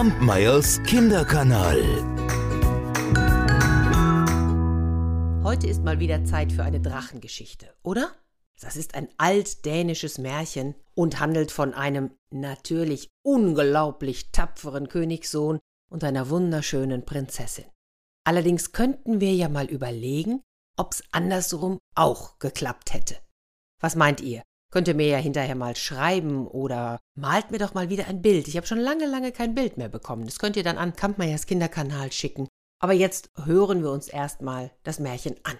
Kampmeyers Kinderkanal. Heute ist mal wieder Zeit für eine Drachengeschichte, oder? Das ist ein altdänisches Märchen und handelt von einem natürlich unglaublich tapferen Königssohn und einer wunderschönen Prinzessin. Allerdings könnten wir ja mal überlegen, ob's andersrum auch geklappt hätte. Was meint ihr? Könnt ihr mir ja hinterher mal schreiben oder malt mir doch mal wieder ein Bild. Ich habe schon lange, lange kein Bild mehr bekommen. Das könnt ihr dann an Kampmeyers Kinderkanal schicken. Aber jetzt hören wir uns erstmal das Märchen an.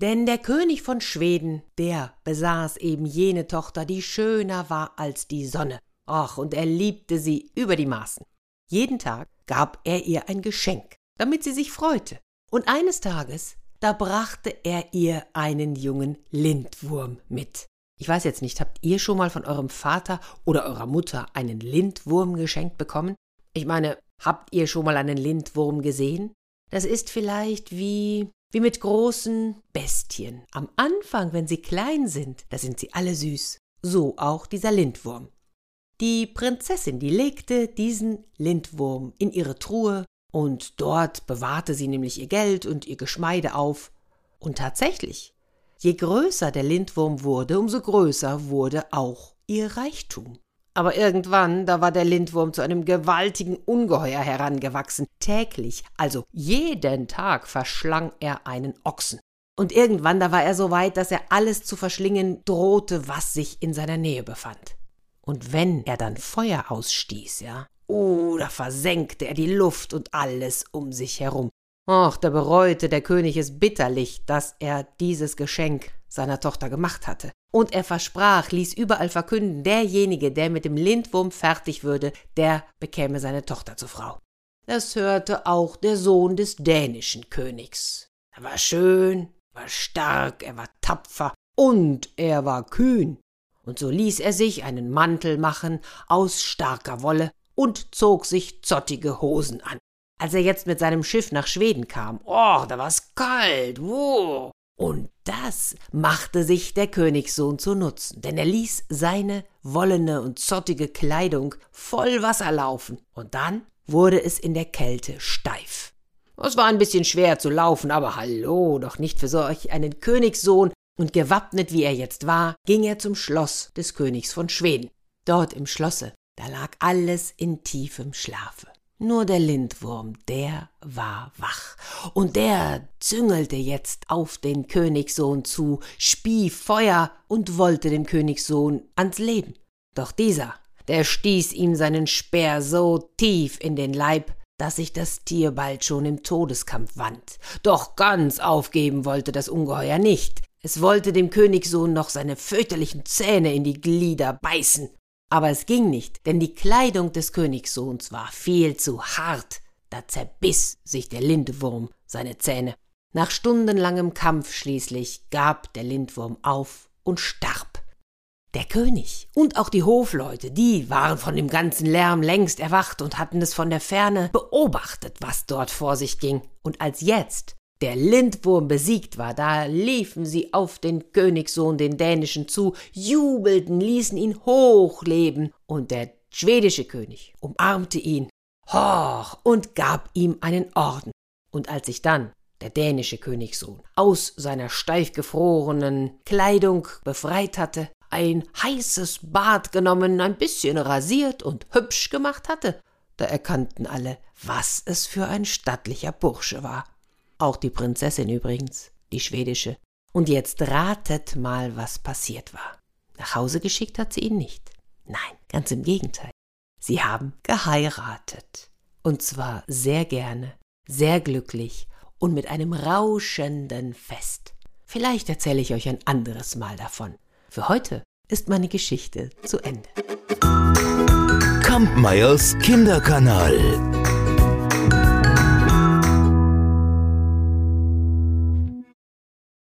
Denn der König von Schweden, der besaß eben jene Tochter, die schöner war als die Sonne. Ach, und er liebte sie über die Maßen. Jeden Tag gab er ihr ein Geschenk, damit sie sich freute. Und eines Tages, da brachte er ihr einen jungen Lindwurm mit. Ich weiß jetzt nicht, habt ihr schon mal von eurem Vater oder eurer Mutter einen Lindwurm geschenkt bekommen? Ich meine, habt ihr schon mal einen Lindwurm gesehen? Das ist vielleicht wie wie mit großen Bestien. Am Anfang, wenn sie klein sind, da sind sie alle süß. So auch dieser Lindwurm. Die Prinzessin, die legte diesen Lindwurm in ihre Truhe und dort bewahrte sie nämlich ihr Geld und ihr Geschmeide auf. Und tatsächlich, Je größer der Lindwurm wurde, umso größer wurde auch ihr Reichtum. Aber irgendwann, da war der Lindwurm zu einem gewaltigen Ungeheuer herangewachsen. Täglich, also jeden Tag verschlang er einen Ochsen. Und irgendwann, da war er so weit, dass er alles zu verschlingen drohte, was sich in seiner Nähe befand. Und wenn er dann Feuer ausstieß, ja, oh, da versenkte er die Luft und alles um sich herum. Ach, da bereute der König es bitterlich, dass er dieses Geschenk seiner Tochter gemacht hatte. Und er versprach, ließ überall verkünden, derjenige, der mit dem Lindwurm fertig würde, der bekäme seine Tochter zur Frau. Das hörte auch der Sohn des dänischen Königs. Er war schön, war stark, er war tapfer und er war kühn. Und so ließ er sich einen Mantel machen aus starker Wolle und zog sich zottige Hosen an. Als er jetzt mit seinem Schiff nach Schweden kam, oh, da war's kalt, wo? Und das machte sich der Königssohn zu Nutzen, denn er ließ seine wollene und zottige Kleidung voll Wasser laufen, und dann wurde es in der Kälte steif. Es war ein bisschen schwer zu laufen, aber hallo, doch nicht für solch einen Königssohn, und gewappnet wie er jetzt war, ging er zum Schloss des Königs von Schweden. Dort im Schlosse, da lag alles in tiefem Schlafe. Nur der Lindwurm, der war wach, und der züngelte jetzt auf den Königssohn zu, spie Feuer und wollte dem Königssohn ans Leben. Doch dieser, der stieß ihm seinen Speer so tief in den Leib, dass sich das Tier bald schon im Todeskampf wand. Doch ganz aufgeben wollte das Ungeheuer nicht. Es wollte dem Königssohn noch seine fürchterlichen Zähne in die Glieder beißen. Aber es ging nicht, denn die Kleidung des Königssohns war viel zu hart. Da zerbiss sich der Lindwurm seine Zähne. Nach stundenlangem Kampf schließlich gab der Lindwurm auf und starb. Der König und auch die Hofleute, die waren von dem ganzen Lärm längst erwacht und hatten es von der Ferne beobachtet, was dort vor sich ging. Und als jetzt der Lindwurm besiegt war, da liefen sie auf den Königssohn, den dänischen, zu, jubelten, ließen ihn hochleben, und der schwedische König umarmte ihn, hoch, und gab ihm einen Orden. Und als sich dann der dänische Königssohn aus seiner steif gefrorenen Kleidung befreit hatte, ein heißes Bad genommen, ein bisschen rasiert und hübsch gemacht hatte, da erkannten alle, was es für ein stattlicher Bursche war. Auch die Prinzessin übrigens, die schwedische. Und jetzt ratet mal, was passiert war. Nach Hause geschickt hat sie ihn nicht. Nein, ganz im Gegenteil. Sie haben geheiratet. Und zwar sehr gerne, sehr glücklich und mit einem rauschenden Fest. Vielleicht erzähle ich euch ein anderes Mal davon. Für heute ist meine Geschichte zu Ende. Kampmeyers Kinderkanal.